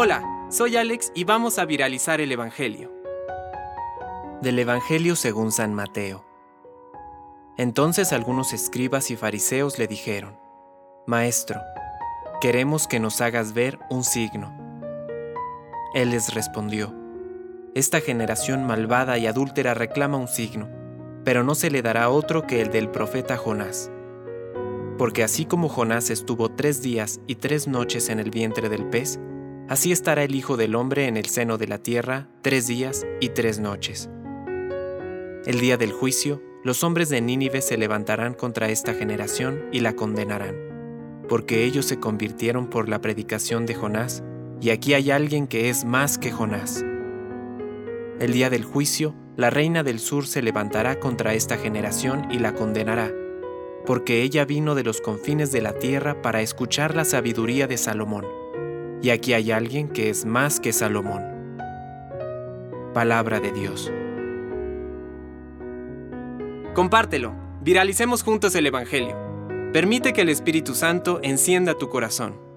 Hola, soy Alex y vamos a viralizar el Evangelio. Del Evangelio según San Mateo. Entonces algunos escribas y fariseos le dijeron, Maestro, queremos que nos hagas ver un signo. Él les respondió, Esta generación malvada y adúltera reclama un signo, pero no se le dará otro que el del profeta Jonás. Porque así como Jonás estuvo tres días y tres noches en el vientre del pez, Así estará el Hijo del Hombre en el seno de la tierra tres días y tres noches. El día del juicio, los hombres de Nínive se levantarán contra esta generación y la condenarán, porque ellos se convirtieron por la predicación de Jonás, y aquí hay alguien que es más que Jonás. El día del juicio, la reina del sur se levantará contra esta generación y la condenará, porque ella vino de los confines de la tierra para escuchar la sabiduría de Salomón y aquí hay alguien que es más que Salomón. Palabra de Dios. Compártelo, viralicemos juntos el Evangelio. Permite que el Espíritu Santo encienda tu corazón.